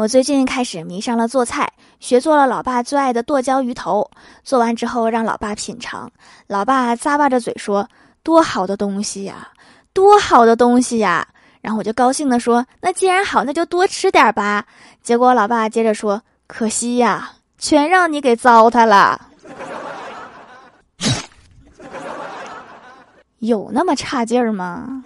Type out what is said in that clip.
我最近开始迷上了做菜，学做了老爸最爱的剁椒鱼头。做完之后让老爸品尝，老爸咂巴着嘴说：「多好的东西呀！」多好的东西呀！然后我就高兴地说：「那既然好，那就多吃点吧！」结果老爸接着说：「可惜呀，全让你给糟蹋了。」有那么差劲儿吗？